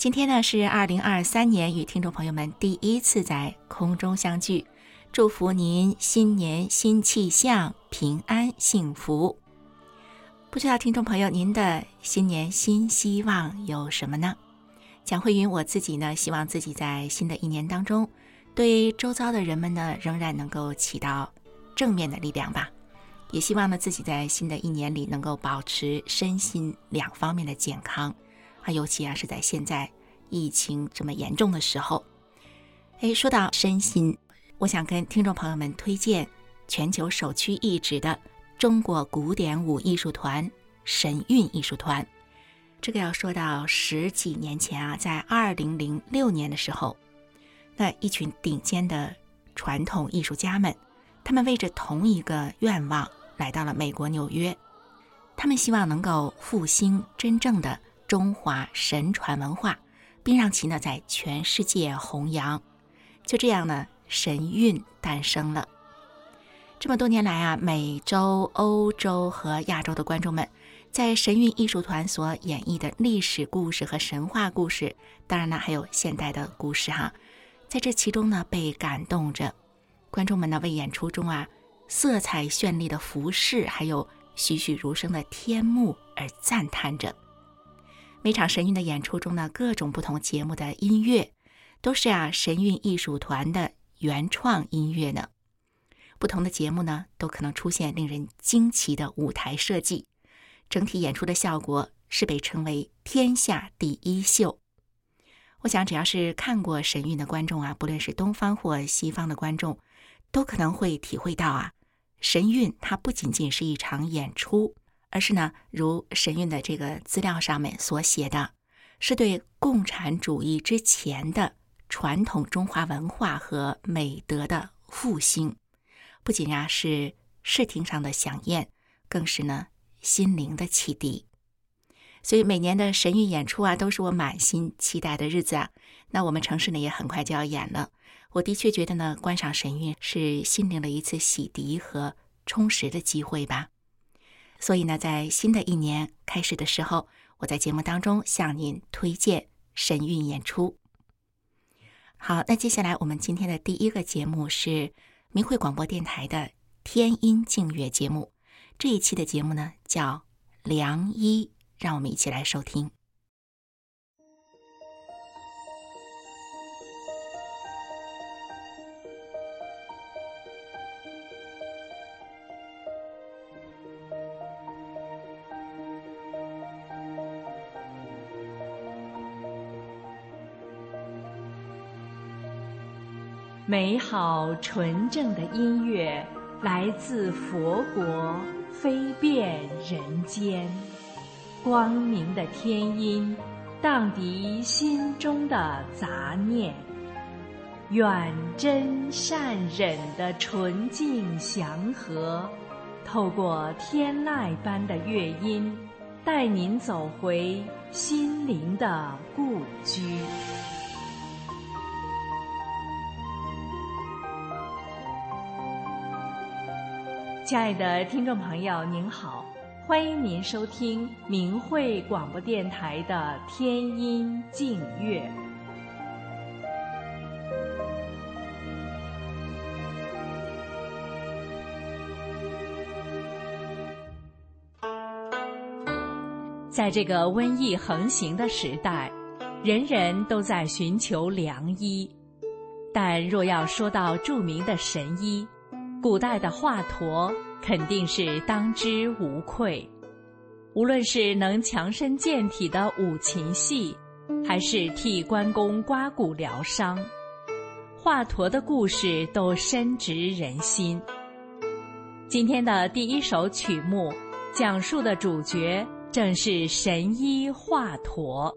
今天呢是二零二三年与听众朋友们第一次在空中相聚，祝福您新年新气象，平安幸福。不知道听众朋友您的新年新希望有什么呢？蒋慧云我自己呢，希望自己在新的一年当中，对周遭的人们呢，仍然能够起到正面的力量吧。也希望呢自己在新的一年里能够保持身心两方面的健康。啊，尤其啊是在现在疫情这么严重的时候，哎，说到身心，我想跟听众朋友们推荐全球首屈一指的中国古典舞艺术团神韵艺术团。这个要说到十几年前啊，在二零零六年的时候，那一群顶尖的传统艺术家们，他们为着同一个愿望来到了美国纽约，他们希望能够复兴真正的。中华神传文化，并让其呢在全世界弘扬。就这样呢，神韵诞生了。这么多年来啊，美洲、欧洲和亚洲的观众们，在神韵艺术团所演绎的历史故事和神话故事，当然呢还有现代的故事哈，在这其中呢被感动着。观众们呢为演出中啊色彩绚丽的服饰，还有栩栩如生的天幕而赞叹着。每场神韵的演出中呢，各种不同节目的音乐都是啊神韵艺术团的原创音乐呢。不同的节目呢，都可能出现令人惊奇的舞台设计，整体演出的效果是被称为天下第一秀。我想，只要是看过神韵的观众啊，不论是东方或西方的观众，都可能会体会到啊，神韵它不仅仅是一场演出。而是呢，如神韵的这个资料上面所写的，是对共产主义之前的传统中华文化和美德的复兴，不仅呀是视听上的响应，更是呢心灵的启迪。所以每年的神韵演出啊，都是我满心期待的日子啊。那我们城市呢也很快就要演了，我的确觉得呢，观赏神韵是心灵的一次洗涤和充实的机会吧。所以呢，在新的一年开始的时候，我在节目当中向您推荐神韵演出。好，那接下来我们今天的第一个节目是明慧广播电台的天音净月节目。这一期的节目呢叫《良医》，让我们一起来收听。美好纯正的音乐来自佛国，飞遍人间。光明的天音，荡涤心中的杂念。远真善忍的纯净祥和，透过天籁般的乐音，带您走回心灵的故居。亲爱的听众朋友，您好，欢迎您收听明慧广播电台的天音静月。在这个瘟疫横行的时代，人人都在寻求良医，但若要说到著名的神医，古代的华佗肯定是当之无愧，无论是能强身健体的五禽戏，还是替关公刮骨疗伤，华佗的故事都深植人心。今天的第一首曲目，讲述的主角正是神医华佗。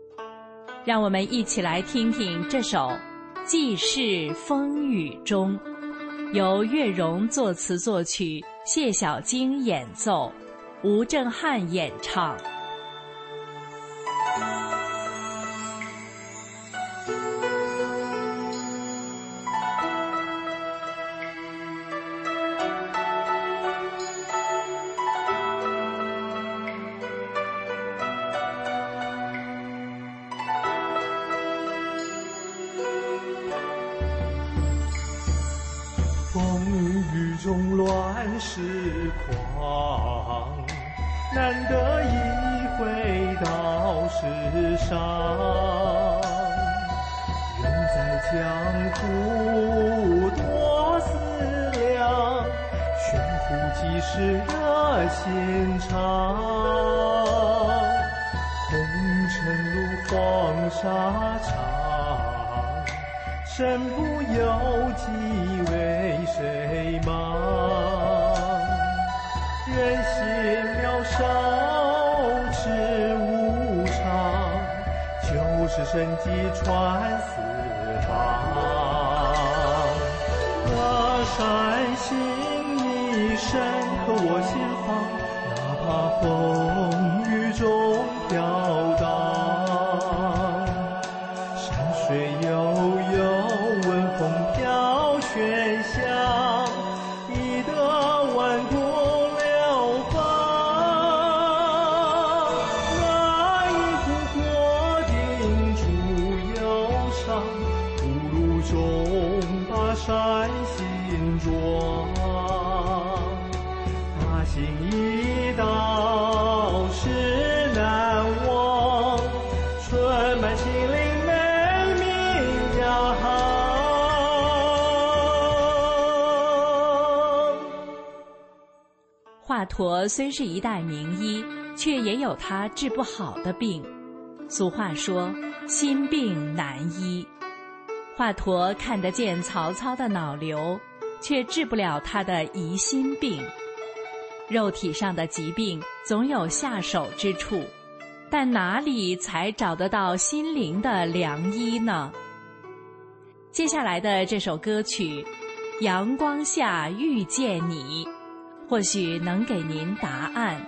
让我们一起来听听这首《济世风雨中》，由岳荣作词作曲，谢小菁演奏，吴正汉演唱。狂难得一回到世上。人在江湖多思量悬壶济世热心肠？红尘路黄沙长身不由己为谁忙？人心渺小，志无常，就是神机传四方。乐善行意深刻，我心房，哪怕风。佗虽是一代名医，却也有他治不好的病。俗话说：“心病难医。”华佗看得见曹操的脑瘤，却治不了他的疑心病。肉体上的疾病总有下手之处，但哪里才找得到心灵的良医呢？接下来的这首歌曲《阳光下遇见你》。或许能给您答案。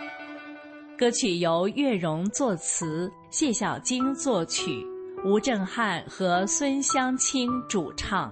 歌曲由岳荣作词，谢小菁作曲，吴正汉和孙香清主唱。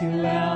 看清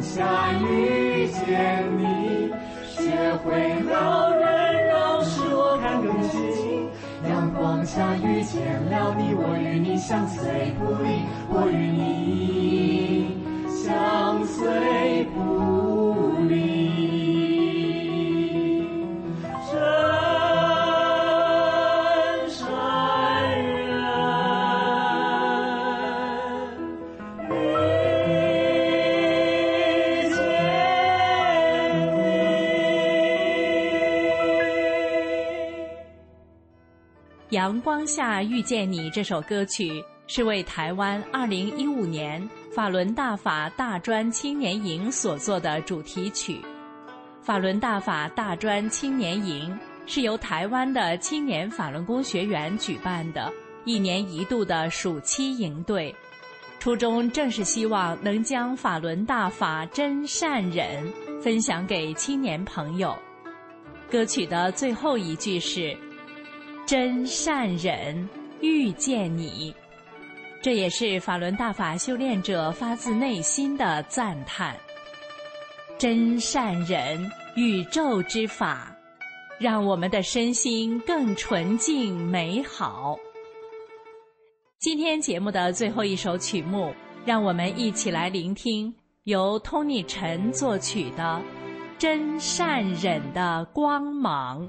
下遇见你，学会了忍让，使我看更清。阳光下遇见了你，我与你相随不离，阳光下遇见你这首歌曲是为台湾2015年法轮大法大专青年营所做的主题曲。法轮大法大专青年营是由台湾的青年法轮功学员举办的，一年一度的暑期营队，初衷正是希望能将法轮大法真善忍分享给青年朋友。歌曲的最后一句是。真善忍遇见你，这也是法轮大法修炼者发自内心的赞叹。真善忍宇宙之法，让我们的身心更纯净美好。今天节目的最后一首曲目，让我们一起来聆听由 Tony 陈作曲的《真善忍的光芒》。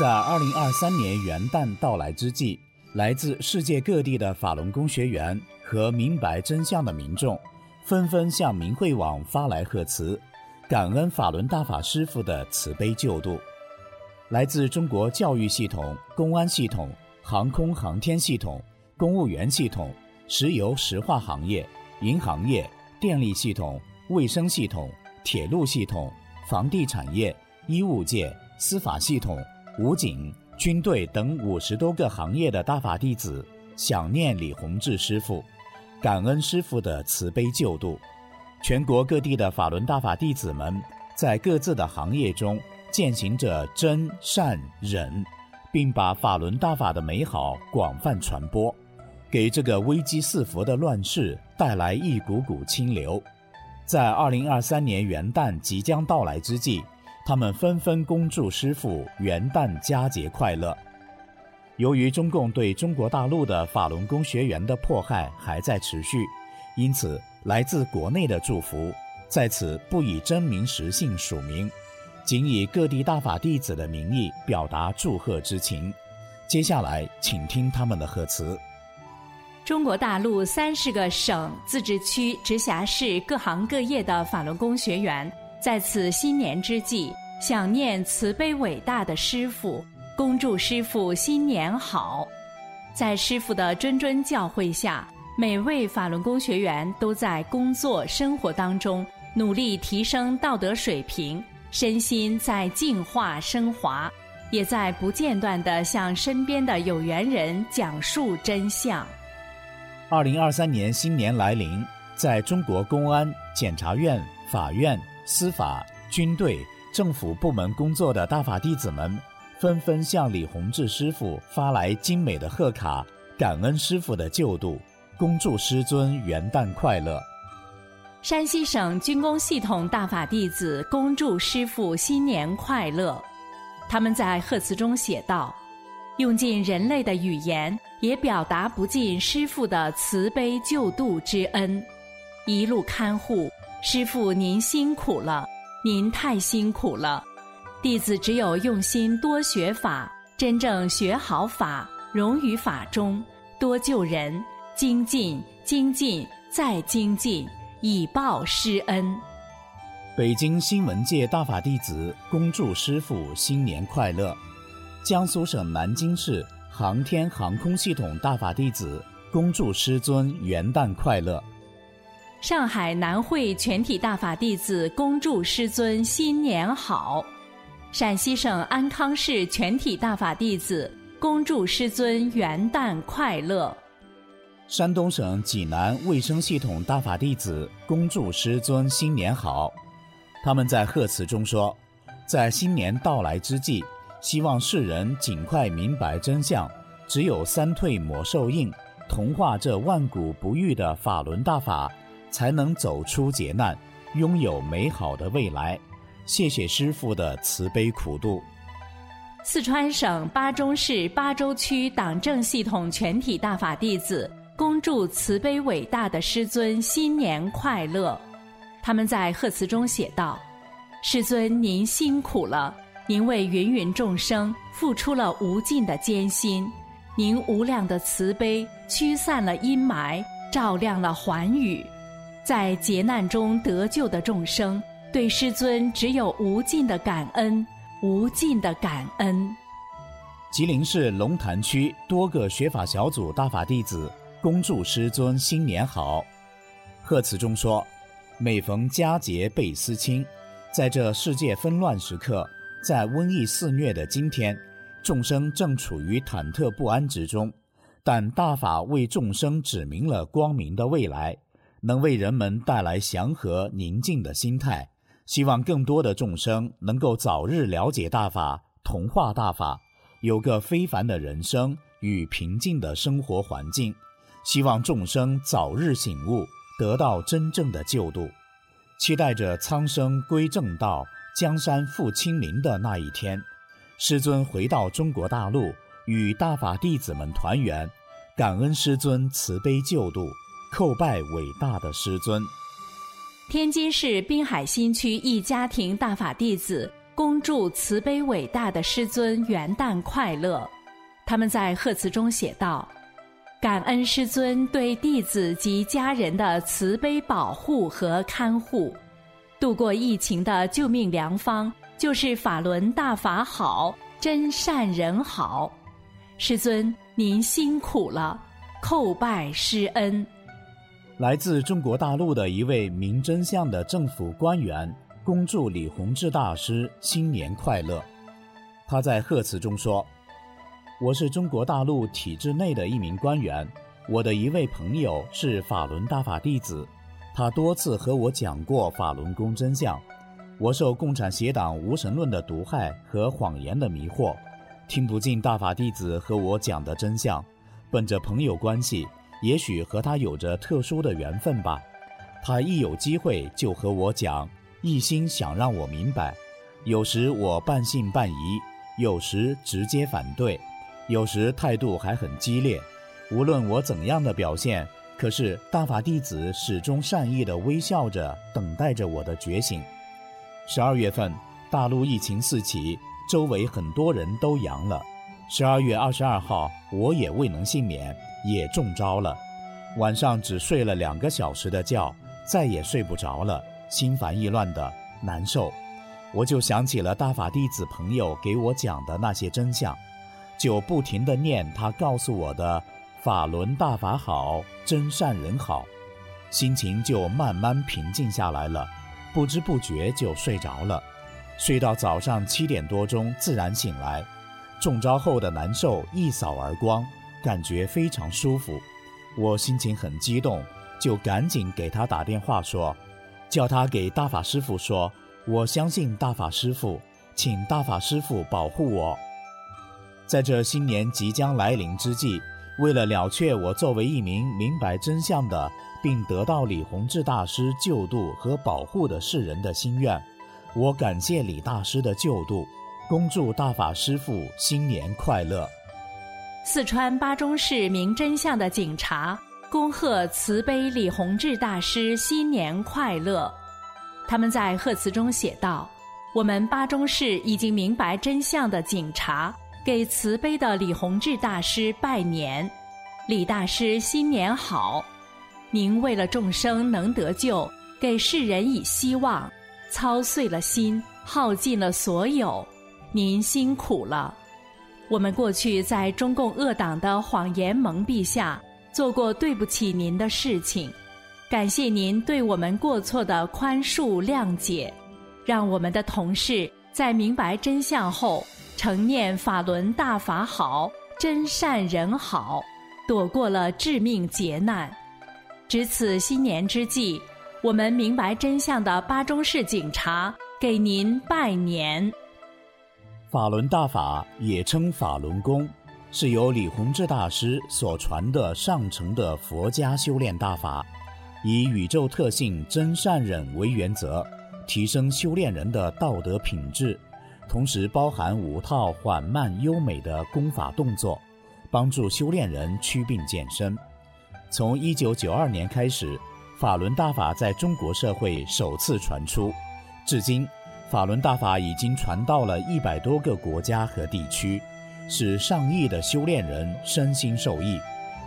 在二零二三年元旦到来之际，来自世界各地的法轮功学员和明白真相的民众，纷纷向明慧网发来贺词，感恩法轮大法师父的慈悲救度。来自中国教育系统、公安系统、航空航天系统、公务员系统、石油石化行业、银行业、电力系统、卫生系统、铁路系统、房地产业、医务界、司法系统。武警、军队等五十多个行业的大法弟子想念李洪志师傅，感恩师傅的慈悲救度。全国各地的法轮大法弟子们在各自的行业中践行着真善忍，并把法轮大法的美好广泛传播，给这个危机四伏的乱世带来一股股清流。在二零二三年元旦即将到来之际。他们纷纷恭祝师傅元旦佳节快乐。由于中共对中国大陆的法轮功学员的迫害还在持续，因此来自国内的祝福在此不以真名实姓署名，仅以各地大法弟子的名义表达祝贺之情。接下来，请听他们的贺词。中国大陆三十个省、自治区、直辖市各行各业的法轮功学员。在此新年之际，想念慈悲伟大的师父，恭祝师父新年好。在师父的谆谆教诲下，每位法轮功学员都在工作生活当中努力提升道德水平，身心在净化升华，也在不间断地向身边的有缘人讲述真相。二零二三年新年来临，在中国公安、检察院、法院。司法、军队、政府部门工作的大法弟子们，纷纷向李洪志师傅发来精美的贺卡，感恩师傅的救度，恭祝师尊元旦快乐。山西省军工系统大法弟子恭祝师傅新年快乐。他们在贺词中写道：“用尽人类的语言，也表达不尽师傅的慈悲救度之恩，一路看护。”师傅，您辛苦了，您太辛苦了。弟子只有用心多学法，真正学好法，融于法中，多救人，精进、精进再精进，以报师恩。北京新闻界大法弟子恭祝师傅新年快乐。江苏省南京市航天航空系统大法弟子恭祝师尊元旦快乐。上海南汇全体大法弟子恭祝师尊新年好，陕西省安康市全体大法弟子恭祝师尊元旦快乐，山东省济南卫生系统大法弟子恭祝师尊新年好。他们在贺词中说，在新年到来之际，希望世人尽快明白真相，只有三退魔受印，同化这万古不遇的法轮大法。才能走出劫难，拥有美好的未来。谢谢师父的慈悲苦度。四川省巴中市巴州区党政系统全体大法弟子恭祝慈悲伟大的师尊新年快乐。他们在贺词中写道：“师尊您辛苦了，您为芸芸众生付出了无尽的艰辛，您无量的慈悲驱散了阴霾，照亮了寰宇，在劫难中得救的众生，对师尊只有无尽的感恩，无尽的感恩。”吉林市龙潭区多个学法小组大法弟子恭祝师尊新年好。贺词中说：“每逢佳节倍思亲，在这世界纷乱时刻，在瘟疫肆虐的今天，众生正处于忐忑不安之中，但大法为众生指明了光明的未来，能为人们带来祥和宁静的心态。希望更多的众生能够早日了解大法，同化大法。”有个非凡的人生与平静的生活环境，希望众生早日醒悟，得到真正的救度。期待着苍生归正道、江山复清明的那一天，师尊回到中国大陆，与大法弟子们团圆，感恩师尊慈悲救度，叩拜伟大的师尊。天津市滨海新区一家庭大法弟子。恭祝慈悲伟大的师尊元旦快乐！他们在贺词中写道：“感恩师尊对弟子及家人的慈悲保护和看护，度过疫情的救命良方就是法轮大法好，真善人好。师尊您辛苦了，叩拜师恩。”来自中国大陆的一位明真相的政府官员。恭祝李洪志大师新年快乐。他在贺词中说：“我是中国大陆体制内的一名官员，我的一位朋友是法轮大法弟子，他多次和我讲过法轮功真相。我受共产邪党无神论的毒害和谎言的迷惑，听不进大法弟子和我讲的真相。本着朋友关系，也许和他有着特殊的缘分吧，他一有机会就和我讲。”一心想让我明白，有时我半信半疑，有时直接反对，有时态度还很激烈。无论我怎样的表现，可是大法弟子始终善意地微笑着，等待着我的觉醒。十二月份，大陆疫情四起，周围很多人都阳了。十二月二十二号，我也未能幸免，也中招了。晚上只睡了两个小时的觉，再也睡不着了。心烦意乱的难受，我就想起了大法弟子朋友给我讲的那些真相，就不停地念他告诉我的“法轮大法好，真善人好”，心情就慢慢平静下来了，不知不觉就睡着了，睡到早上七点多钟自然醒来，中招后的难受一扫而光，感觉非常舒服，我心情很激动，就赶紧给他打电话说。叫他给大法师父说：“我相信大法师父，请大法师父保护我。”在这新年即将来临之际，为了了却我作为一名明白真相的，并得到李洪志大师救度和保护的世人的心愿，我感谢李大师的救度，恭祝大法师父新年快乐。四川巴中市明真相的警察。恭贺慈悲李洪志大师新年快乐！他们在贺词中写道：“我们巴中市已经明白真相的警察，给慈悲的李洪志大师拜年，李大师新年好！您为了众生能得救，给世人以希望，操碎了心，耗尽了所有，您辛苦了。我们过去在中共恶党的谎言蒙蔽下。”做过对不起您的事情，感谢您对我们过错的宽恕谅解，让我们的同事在明白真相后，承念法轮大法好，真善人好，躲过了致命劫难。值此新年之际，我们明白真相的巴中市警察给您拜年。法轮大法也称法轮功。是由李洪志大师所传的上乘的佛家修炼大法，以宇宙特性真善忍为原则，提升修炼人的道德品质，同时包含五套缓慢优美的功法动作，帮助修炼人祛病健身。从1992年开始，法轮大法在中国社会首次传出，至今，法轮大法已经传到了一百多个国家和地区，使上亿的修炼人身心受益。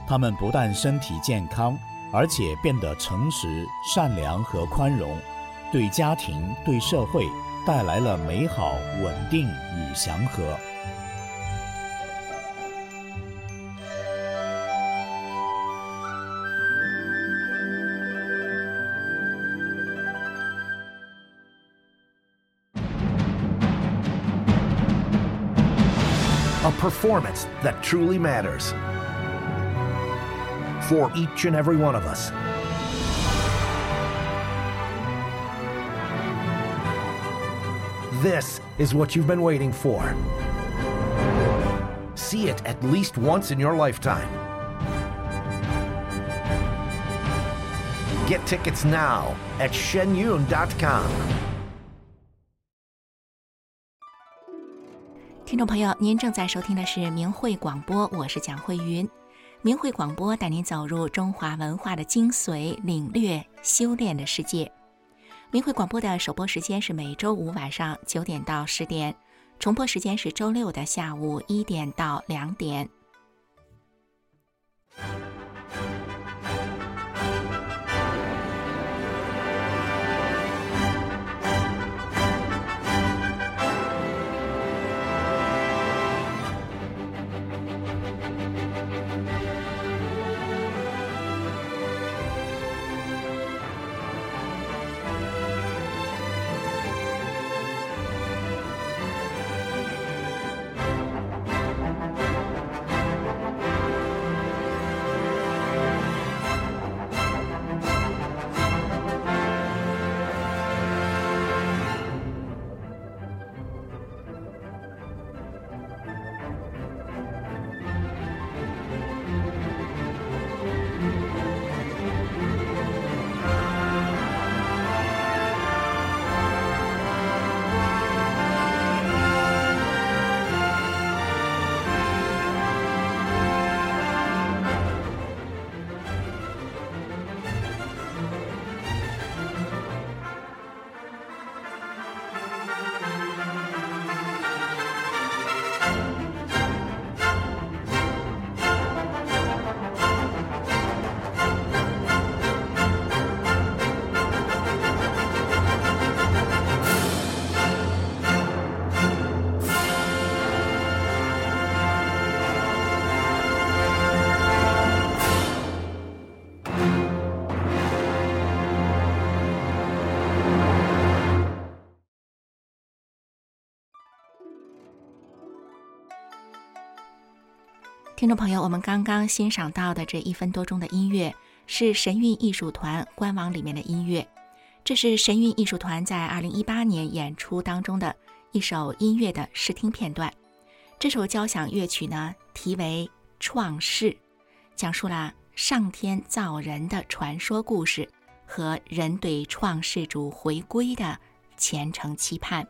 他们不但身体健康，而且变得诚实、善良和宽容，对家庭、对社会带来了美好、稳定与祥和。Performance that truly matters for each and every one of us. This is what you've been waiting for. See it at least once in your lifetime. Get tickets now at shenyun.com. 听众朋友，您正在收听的是明慧广播，我是蒋慧云。明慧广播带您走入中华文化的精髓，领略修炼的世界。明慧广播的首播时间是每周五晚上九点到十点，重播时间是周六的下午一点到两点。听众朋友，我们刚刚欣赏到的这一分多钟的音乐是神韵艺术团官网里面的音乐，这是神韵艺术团在二零一八年演出当中的一首音乐的试听片段。这首交响乐曲呢，题为《创世》，讲述了上天造人的传说故事和人对创世主回归的虔诚期盼。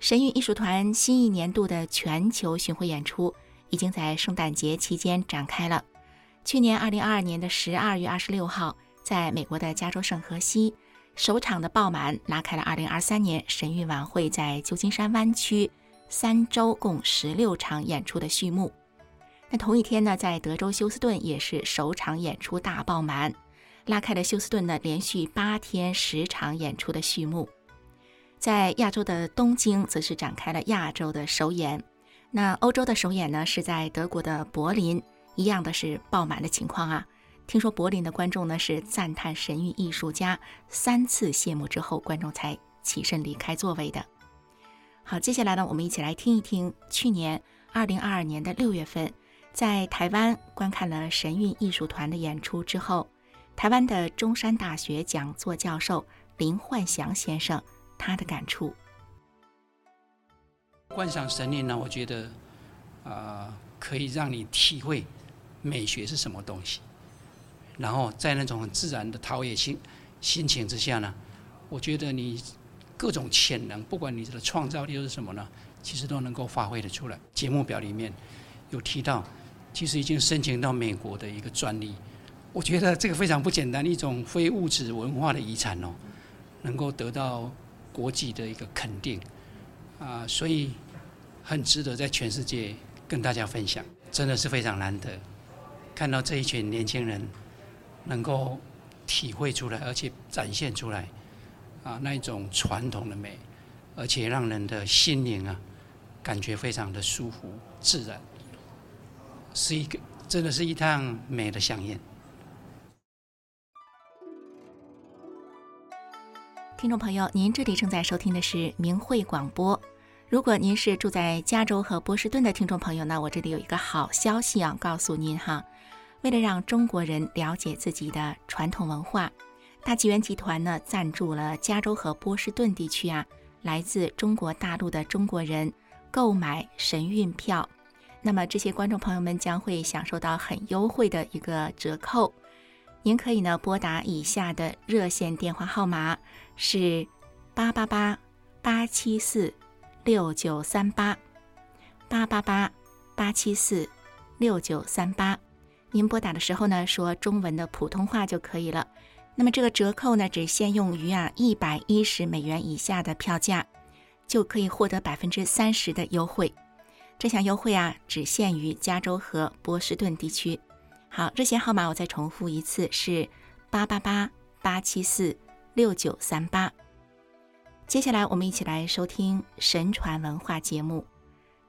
神韵艺术团新一年度的全球巡回演出。已经在圣诞节期间展开了。去年二零二二年的十二月二十六号，在美国的加州圣荷西，首场的爆满拉开了二零二三年神韵晚会在旧金山湾区三周共十六场演出的序幕。那同一天呢，在德州休斯顿也是首场演出大爆满，拉开了休斯顿的连续八天十场演出的序幕。在亚洲的东京，则是展开了亚洲的首演。那欧洲的首演呢，是在德国的柏林，一样的是爆满的情况啊。听说柏林的观众呢是赞叹神韵艺术家，三次谢幕之后，观众才起身离开座位的。好，接下来呢，我们一起来听一听去年二零二二年的六月份，在台湾观看了神韵艺术团的演出之后，台湾的中山大学讲座教授林焕祥先生他的感触。观赏神灵呢，我觉得，啊，可以让你体会美学是什么东西。然后在那种很自然的陶冶心心情之下呢，我觉得你各种潜能，不管你的创造力是什么呢，其实都能够发挥的出来。节目表里面有提到，其实已经申请到美国的一个专利。我觉得这个非常不简单，一种非物质文化的遗产哦，能够得到国际的一个肯定啊，所以很值得在全世界跟大家分享，真的是非常难得，看到这一群年轻人能够体会出来，而且展现出来啊那一种传统的美，而且让人的心灵啊感觉非常的舒服自然，是一个真的是一趟美的飨宴。听众朋友，您这里正在收听的是明慧广播。如果您是住在加州和波士顿的听众朋友呢，我这里有一个好消息要告诉您哈。为了让中国人了解自己的传统文化，大纪元集团呢赞助了加州和波士顿地区啊来自中国大陆的中国人购买神运票。那么这些观众朋友们将会享受到很优惠的一个折扣。您可以呢拨打以下的热线电话号码。是八八八八七四六九三八八八八八七四六九三八，您拨打的时候呢，说中文的普通话就可以了。那么这个折扣呢，只限用于啊一百一十美元以下的票价，就可以获得百分之三十的优惠。这项优惠啊，只限于加州和波士顿地区。好，热线号码我再重复一次，是八八八八七四。六九三八。接下来，我们一起来收听神传文化节目。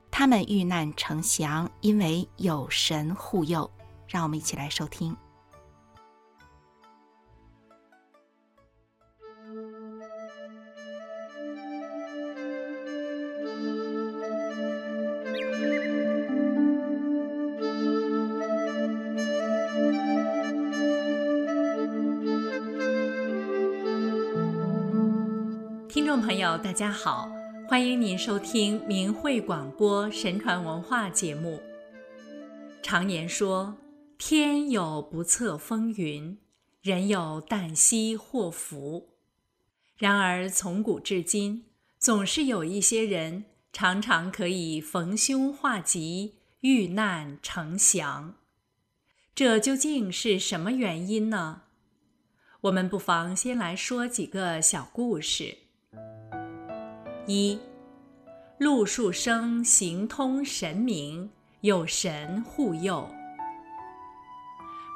他们遇难成祥，因为有神护佑。让我们一起来收听。大家好，欢迎您收听明慧广播神传文化节目。常言说，天有不测风云，人有旦夕祸福。然而从古至今，总是有一些人常常可以逢凶化吉，遇难成祥。这究竟是什么原因呢？我们不妨先来说几个小故事。一，陆树生行通神明，有神护佑。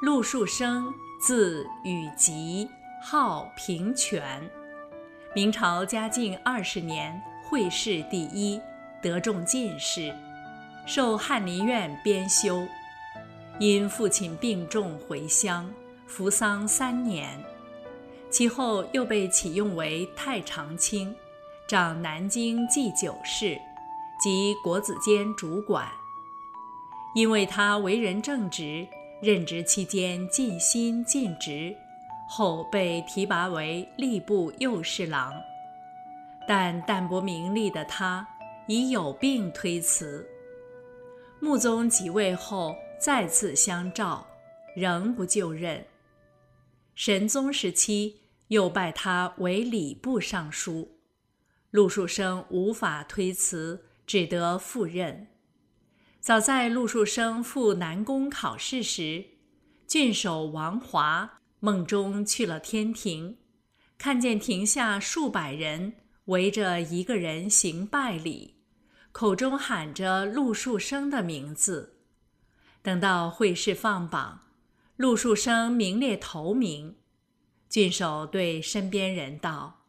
陆树生，字禹吉，号平泉，明朝嘉靖二十年会试第一，得中进士，受翰林院编修。因父亲病重回乡，服丧三年，其后又被启用为太常卿。掌南京祭酒事及国子监主管。因为他为人正直，任职期间尽心尽职，后被提拔为吏部右侍郎。但淡泊名利的他已有病推辞。穆宗即位后再次相召，仍不就任。神宗时期又拜他为礼部尚书。陆树生无法推辞，只得赴任。早在陆树生赴南宫考试时，郡守王华梦中去了天庭，看见庭下数百人围着一个人行拜礼，口中喊着陆树生的名字。等到会试放榜，陆树生名列头名，郡守对身边人道。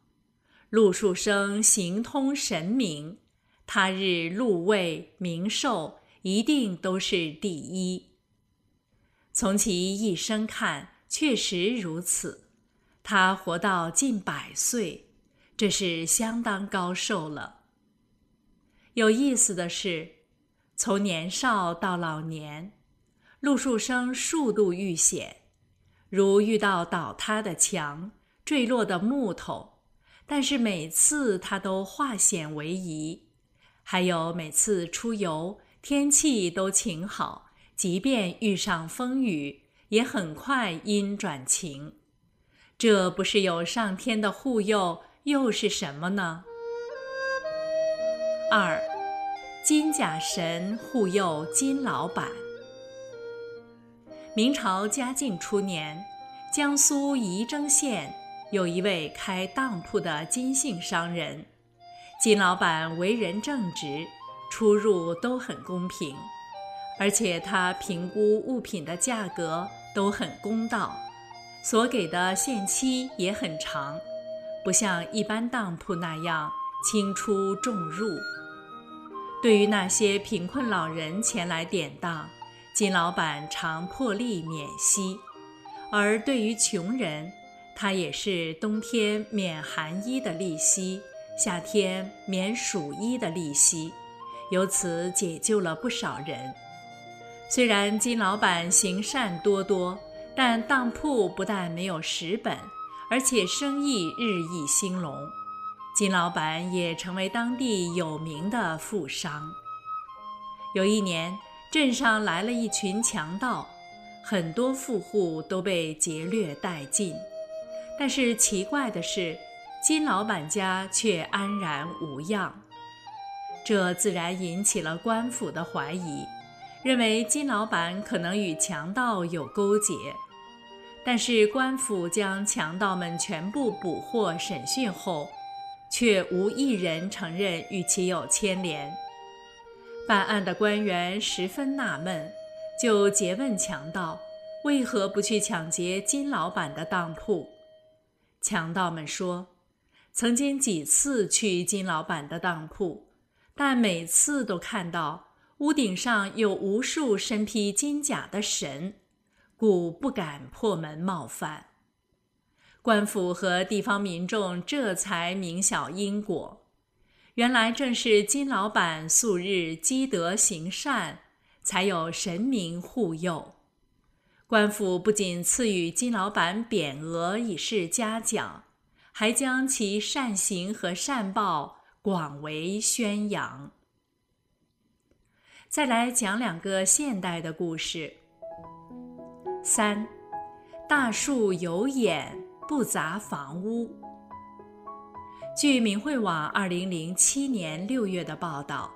陆树生行通神明，他日禄位名寿一定都是第一。从其一生看，确实如此。他活到近百岁，这是相当高寿了。有意思的是，从年少到老年，陆树生数度遇险，如遇到倒塌的墙、坠落的木头。但是每次他都化险为夷，还有每次出游天气都晴好，即便遇上风雨，也很快阴转晴。这不是有上天的护佑，又是什么呢？二，金甲神护佑金老板。明朝嘉靖初年，江苏仪征县有一位开当铺的金姓商人，金老板为人正直，出入都很公平，而且他评估物品的价格都很公道，所给的限期也很长，不像一般当铺那样轻出重入。对于那些贫困老人前来典当，金老板常破例免息；而对于穷人，他也是冬天免寒衣的利息，夏天免暑衣的利息，由此解救了不少人。虽然金老板行善多多，但当铺不但没有蚀本，而且生意日益兴隆。金老板也成为当地有名的富商。有一年，镇上来了一群强盗，很多富户都被劫掠殆尽。但是奇怪的是，金老板家却安然无恙。这自然引起了官府的怀疑，认为金老板可能与强盗有勾结。但是官府将强盗们全部捕获审讯后，却无一人承认与其有牵连。办案的官员十分纳闷，就诘问强盗：“为何不去抢劫金老板的当铺？”强盗们说：“曾经几次去金老板的当铺，但每次都看到屋顶上有无数身披金甲的神，故不敢破门冒犯。”官府和地方民众这才明晓因果，原来正是金老板素日积德行善，才有神明护佑。官府不仅赐予金老板匾额以示嘉奖，还将其善行和善报广为宣扬。再来讲两个现代的故事。三，大树有眼。不砸房屋。据明慧网二零零七年六月的报道，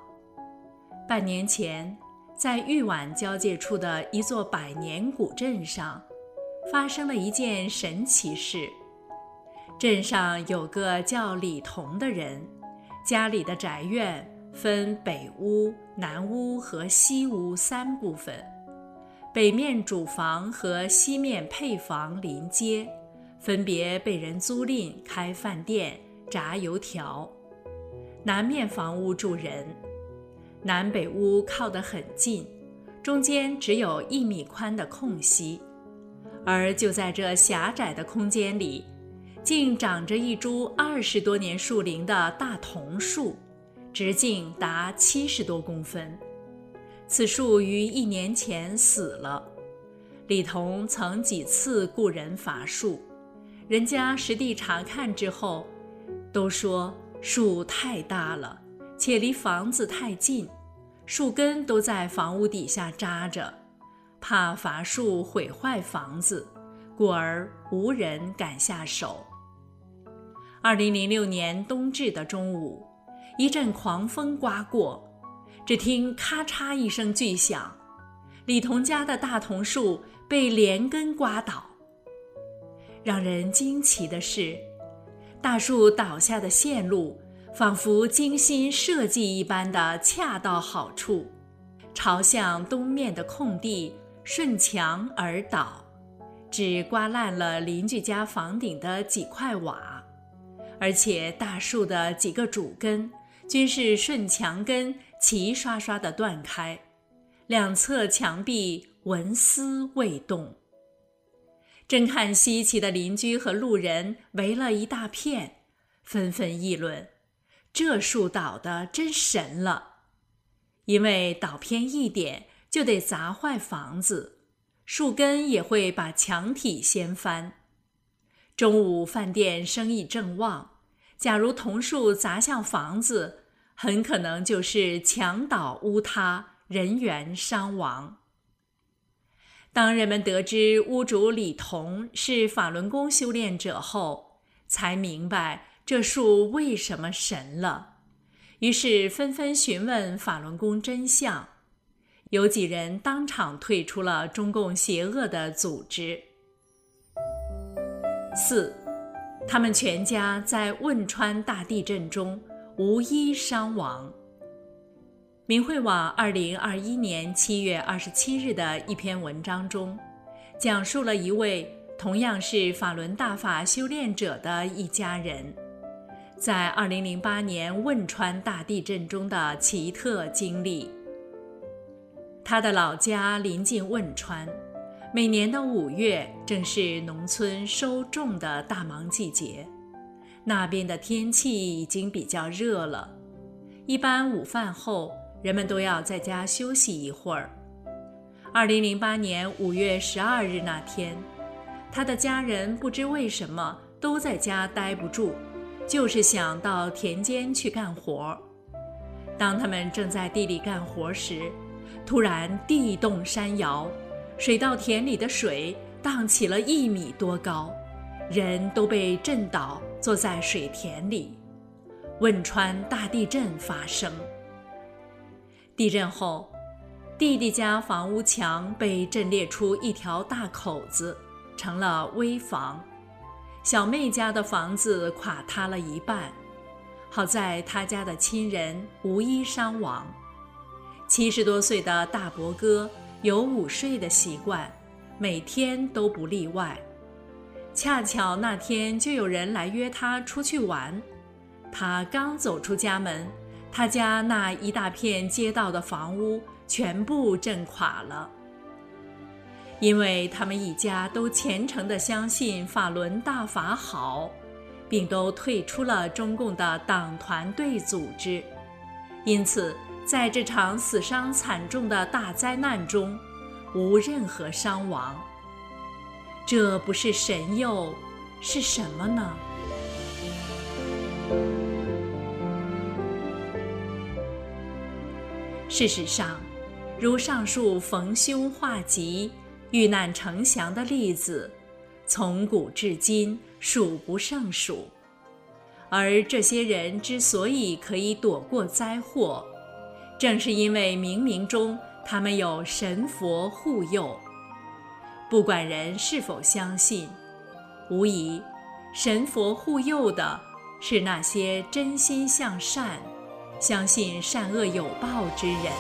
半年前，在豫皖交界处的一座百年古镇上，发生了一件神奇事。镇上有个叫李同的人，家里的宅院分北屋、南屋和西屋三部分，北面主房和西面配房临街。分别被人租赁开饭店、炸油条。南面房屋住人，南北屋靠得很近，中间只有一米宽的空隙。而就在这狭窄的空间里，竟长着一株二十多年树龄的大桐树，直径达七十多公分。此树于一年前死了。李同曾几次雇人伐树。人家实地查看之后，都说树太大了，且离房子太近，树根都在房屋底下扎着，怕伐树毁坏房子，故而无人敢下手。二零零六年冬至的中午，一阵狂风刮过，只听咔嚓一声巨响，李同家的大桐树被连根刮倒。让人惊奇的是，大树倒下的线路仿佛精心设计一般的恰到好处，朝向东面的空地顺墙而倒，只刮烂了邻居家房顶的几块瓦，而且大树的几个主根均是顺墙根齐刷刷地断开，两侧墙壁纹丝未动。正看稀奇的邻居和路人围了一大片，纷纷议论：“这树倒的真神了，因为倒偏一点就得砸坏房子，树根也会把墙体掀翻。”中午饭店生意正旺，假如桐树砸向房子，很可能就是墙倒屋塌，人员伤亡。当人们得知屋主李同是法轮功修炼者后，才明白这树为什么神了，于是纷纷询问法轮功真相。有几人当场退出了中共邪恶的组织。四，他们全家在汶川大地震中无一伤亡。明慧网二零二一年七月二十七日的一篇文章中，讲述了一位同样是法轮大法修炼者的一家人，在二零零八年汶川大地震中的奇特经历。他的老家临近汶川，每年的五月正是农村收种的大忙季节，那边的天气已经比较热了，一般午饭后。人们都要在家休息一会儿。二零零八年五月十二日那天，他的家人不知为什么都在家待不住，就是想到田间去干活。当他们正在地里干活时，突然地动山摇，水稻田里的水荡起了一米多高，人都被震倒，坐在水田里。汶川大地震发生。地震后，弟弟家房屋墙被震裂出一条大口子，成了危房；小妹家的房子垮塌了一半，好在她家的亲人无一伤亡。七十多岁的大伯哥有午睡的习惯，每天都不例外。恰巧那天就有人来约他出去玩，他刚走出家门。他家那一大片街道的房屋全部震垮了，因为他们一家都虔诚地相信法轮大法好，并都退出了中共的党团队组织，因此在这场死伤惨重的大灾难中，无任何伤亡。这不是神佑，是什么呢？事实上，如上述逢凶化吉、遇难成祥的例子，从古至今数不胜数。而这些人之所以可以躲过灾祸，正是因为冥冥中他们有神佛护佑。不管人是否相信，无疑，神佛护佑的是那些真心向善。相信善恶有报之人，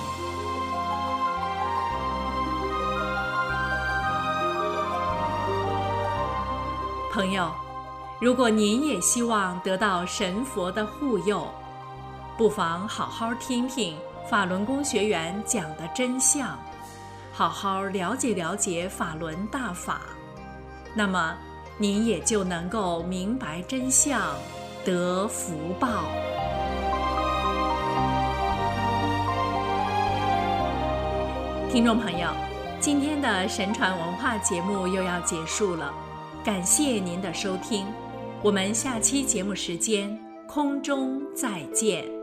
朋友，如果您也希望得到神佛的护佑，不妨好好听听法轮功学员讲的真相，好好了解了解法轮大法，那么您也就能够明白真相，得福报。听众朋友，今天的神传文化节目又要结束了，感谢您的收听，我们下期节目时间空中再见。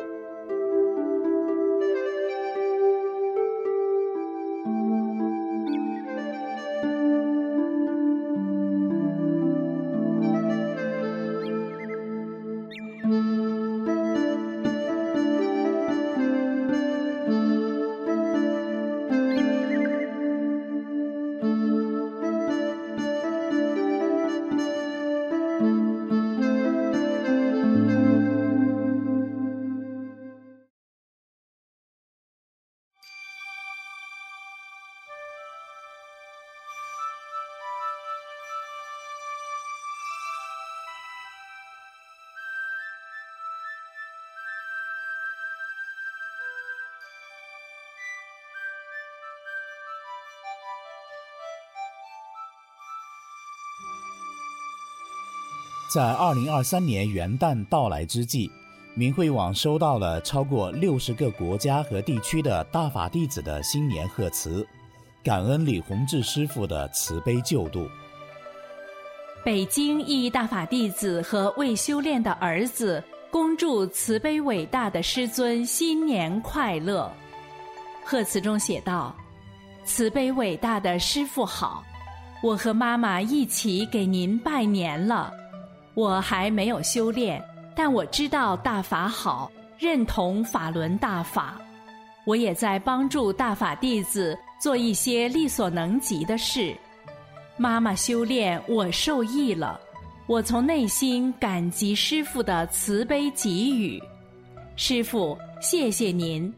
在二零二三年元旦到来之际，明慧网收到了超过六十个国家和地区的大法弟子的新年贺词，感恩李洪志师傅的慈悲救度。北京一大法弟子和未修炼的儿子恭祝慈悲伟大的师尊新年快乐。贺词中写道：“慈悲伟大的师傅好，我和妈妈一起给您拜年了。”我还没有修炼，但我知道大法好，认同法轮大法。我也在帮助大法弟子做一些力所能及的事。妈妈修炼，我受益了。我从内心感激师傅的慈悲给予。师傅，谢谢您。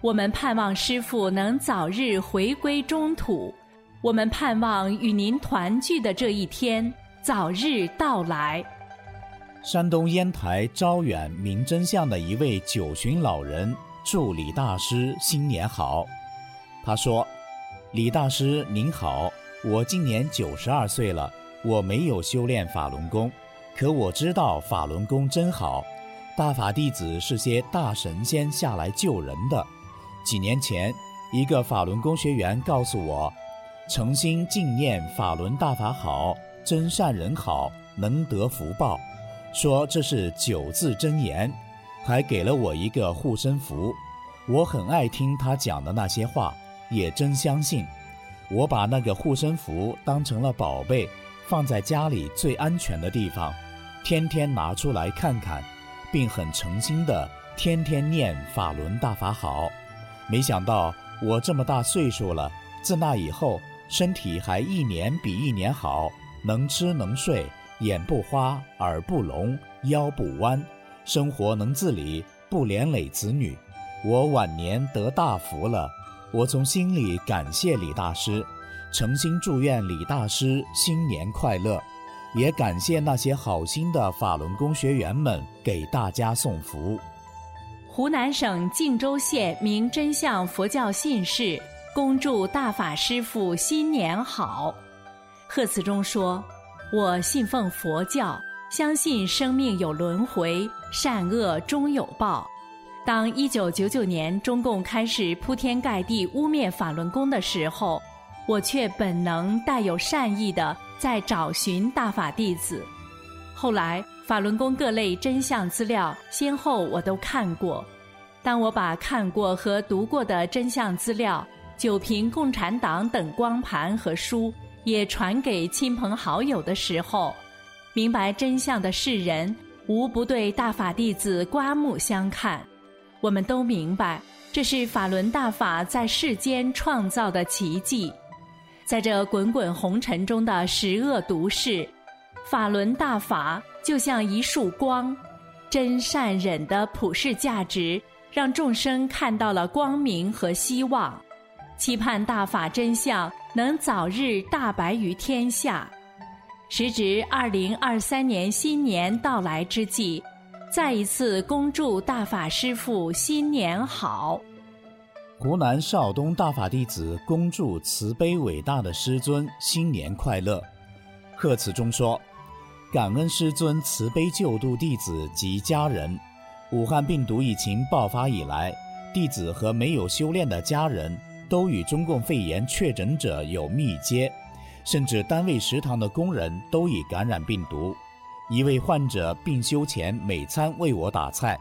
我们盼望师傅能早日回归中土。我们盼望与您团聚的这一天早日到来。山东烟台招远明真相的一位九旬老人祝李大师新年好。他说：“李大师您好，我今年九十二岁了，我没有修炼法轮功，可我知道法轮功真好。大法弟子是些大神仙下来救人的。几年前，一个法轮功学员告诉我，诚心敬念法轮大法好，真善人好，能得福报。”说这是九字真言，还给了我一个护身符。我很爱听他讲的那些话，也真相信。我把那个护身符当成了宝贝，放在家里最安全的地方，天天拿出来看看，并很诚心的天天念法轮大法好。没想到我这么大岁数了，自那以后身体还一年比一年好，能吃能睡。眼不花，耳不聋，腰不弯，生活能自理，不连累子女。我晚年得大福了，我从心里感谢李大师，诚心祝愿李大师新年快乐，也感谢那些好心的法轮功学员们给大家送福。湖南省靖州县明真相佛教信士恭祝大法师父新年好。贺词中说。我信奉佛教，相信生命有轮回，善恶终有报。当一九九九年中共开始铺天盖地污蔑法轮功的时候，我却本能带有善意的在找寻大法弟子。后来，法轮功各类真相资料先后我都看过。当我把看过和读过的真相资料、九瓶共产党等光盘和书。也传给亲朋好友的时候，明白真相的世人无不对大法弟子刮目相看。我们都明白，这是法轮大法在世间创造的奇迹。在这滚滚红尘中的十恶毒世，法轮大法就像一束光，真善忍的普世价值，让众生看到了光明和希望。期盼大法真相能早日大白于天下。时值二零二三年新年到来之际，再一次恭祝大法师父新年好。湖南邵东大法弟子恭祝慈悲伟大的师尊新年快乐。贺词中说：“感恩师尊慈悲救度弟子及家人。武汉病毒疫情爆发以来，弟子和没有修炼的家人。”都与中共肺炎确诊者有密接，甚至单位食堂的工人都已感染病毒。一位患者病休前每餐为我打菜，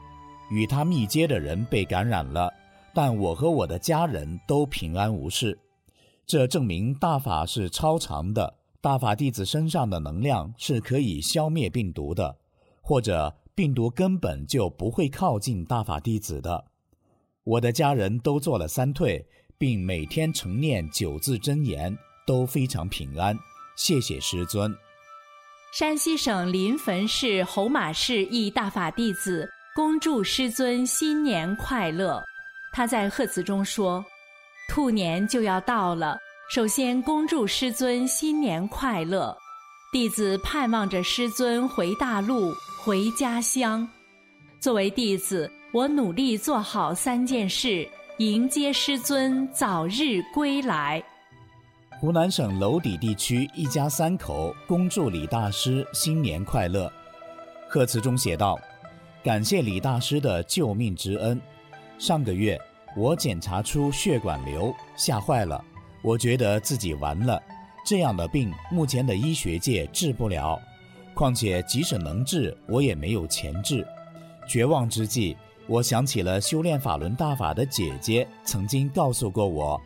与他密接的人被感染了，但我和我的家人都平安无事。这证明大法是超常的，大法弟子身上的能量是可以消灭病毒的，或者病毒根本就不会靠近大法弟子的。我的家人都做了三退。并每天晨念九字真言，都非常平安。谢谢师尊。山西省临汾市侯马市一大法弟子恭祝师尊新年快乐。他在贺词中说：“兔年就要到了，首先恭祝师尊新年快乐。弟子盼望着师尊回大陆，回家乡。作为弟子，我努力做好三件事。”迎接师尊早日归来。湖南省娄底地区一家三口恭祝李大师新年快乐。贺词中写道：“感谢李大师的救命之恩。上个月我检查出血管瘤，吓坏了，我觉得自己完了。这样的病目前的医学界治不了，况且即使能治，我也没有钱治。绝望之际。”我想起了修炼法轮大法的姐姐曾经告诉过我：“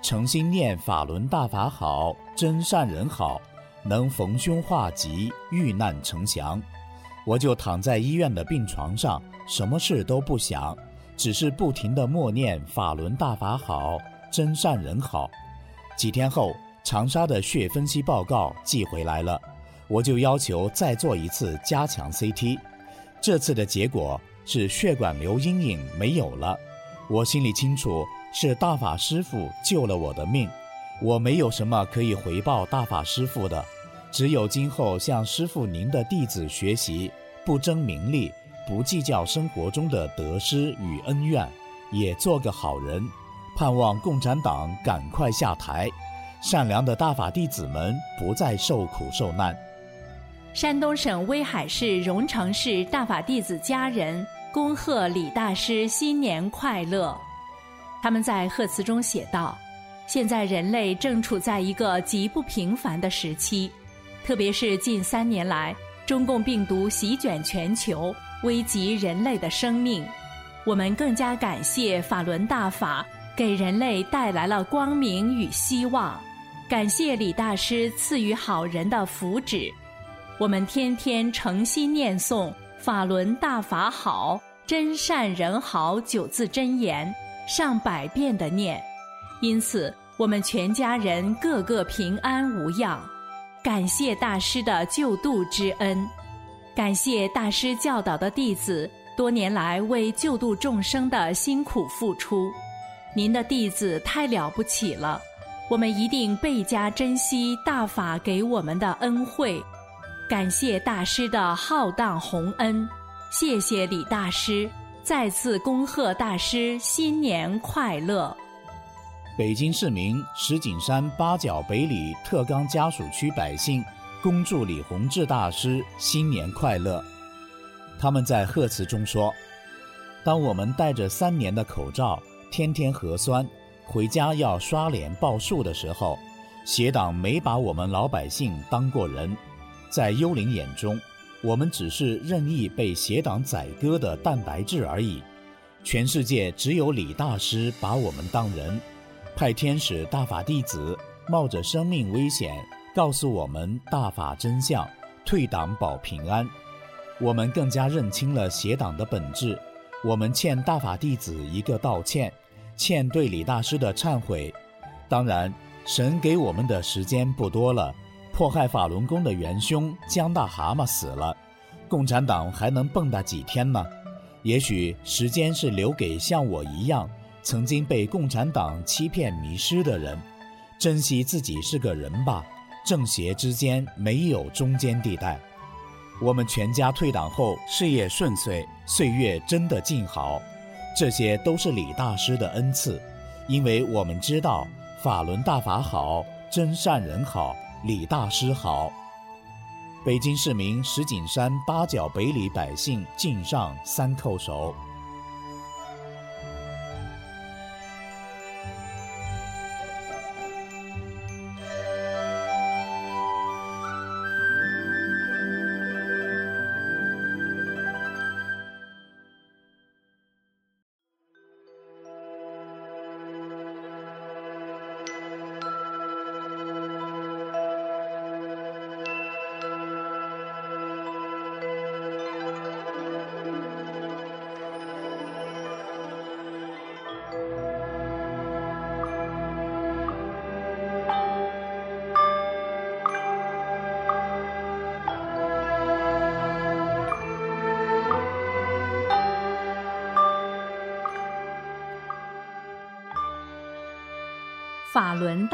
诚心念法轮大法好，真善人好，能逢凶化吉，遇难成祥。”我就躺在医院的病床上，什么事都不想，只是不停地默念“法轮大法好，真善人好”。几天后，长沙的血分析报告寄回来了，我就要求再做一次加强 CT。这次的结果是血管瘤阴影没有了。我心里清楚，是大法师父救了我的命。我没有什么可以回报大法师父的，只有今后向师父您的弟子学习，不争名利，不计较生活中的得失与恩怨，也做个好人。盼望共产党赶快下台，善良的大法弟子们不再受苦受难。山东省威海市荣成市大法弟子家人恭贺李大师新年快乐。他们在贺词中写道。现在人类正处在一个极不平凡的时期，特别是近三年来，中共病毒席卷全球，危及人类的生命。我们更加感谢法轮大法给人类带来了光明与希望，感谢李大师赐予好人的福祉。我们天天诚心念诵“法轮大法好，真善人好”九字真言，上百遍的念。因此，我们全家人个个平安无恙，感谢大师的救度之恩，感谢大师教导的弟子多年来为救度众生的辛苦付出。您的弟子太了不起了，我们一定倍加珍惜大法给我们的恩惠。感谢大师的浩荡宏恩，谢谢李大师，再次恭贺大师新年快乐。北京市民石景山八角北里特岗家属区百姓恭祝李洪志大师新年快乐。他们在贺词中说：“当我们戴着三年的口罩，天天核酸，回家要刷脸报数的时候，邪党没把我们老百姓当过人。在幽灵眼中，我们只是任意被邪党宰割的蛋白质而已。全世界只有李大师把我们当人。”派天使大法弟子冒着生命危险告诉我们大法真相，退党保平安。我们更加认清了邪党的本质。我们欠大法弟子一个道歉，欠对李大师的忏悔。当然，神给我们的时间不多了。迫害法轮功的元凶江大蛤蟆死了，共产党还能蹦跶几天呢？也许时间是留给像我一样。曾经被共产党欺骗迷失的人，珍惜自己是个人吧。正邪之间没有中间地带。我们全家退党后事业顺遂，岁月真的静好，这些都是李大师的恩赐。因为我们知道法轮大法好，真善人好，李大师好。北京市民石景山八角北里百姓敬上三叩首。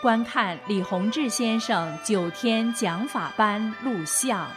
观看李洪志先生九天讲法班录像。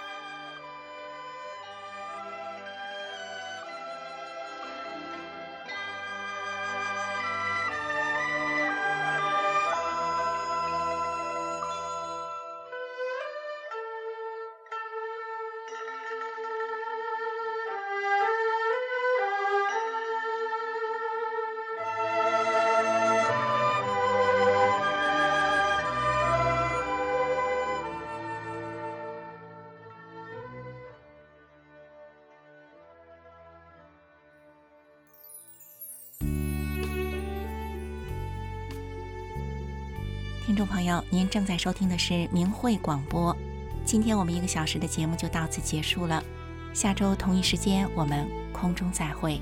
您正在收听的是明慧广播。今天我们一个小时的节目就到此结束了，下周同一时间我们空中再会。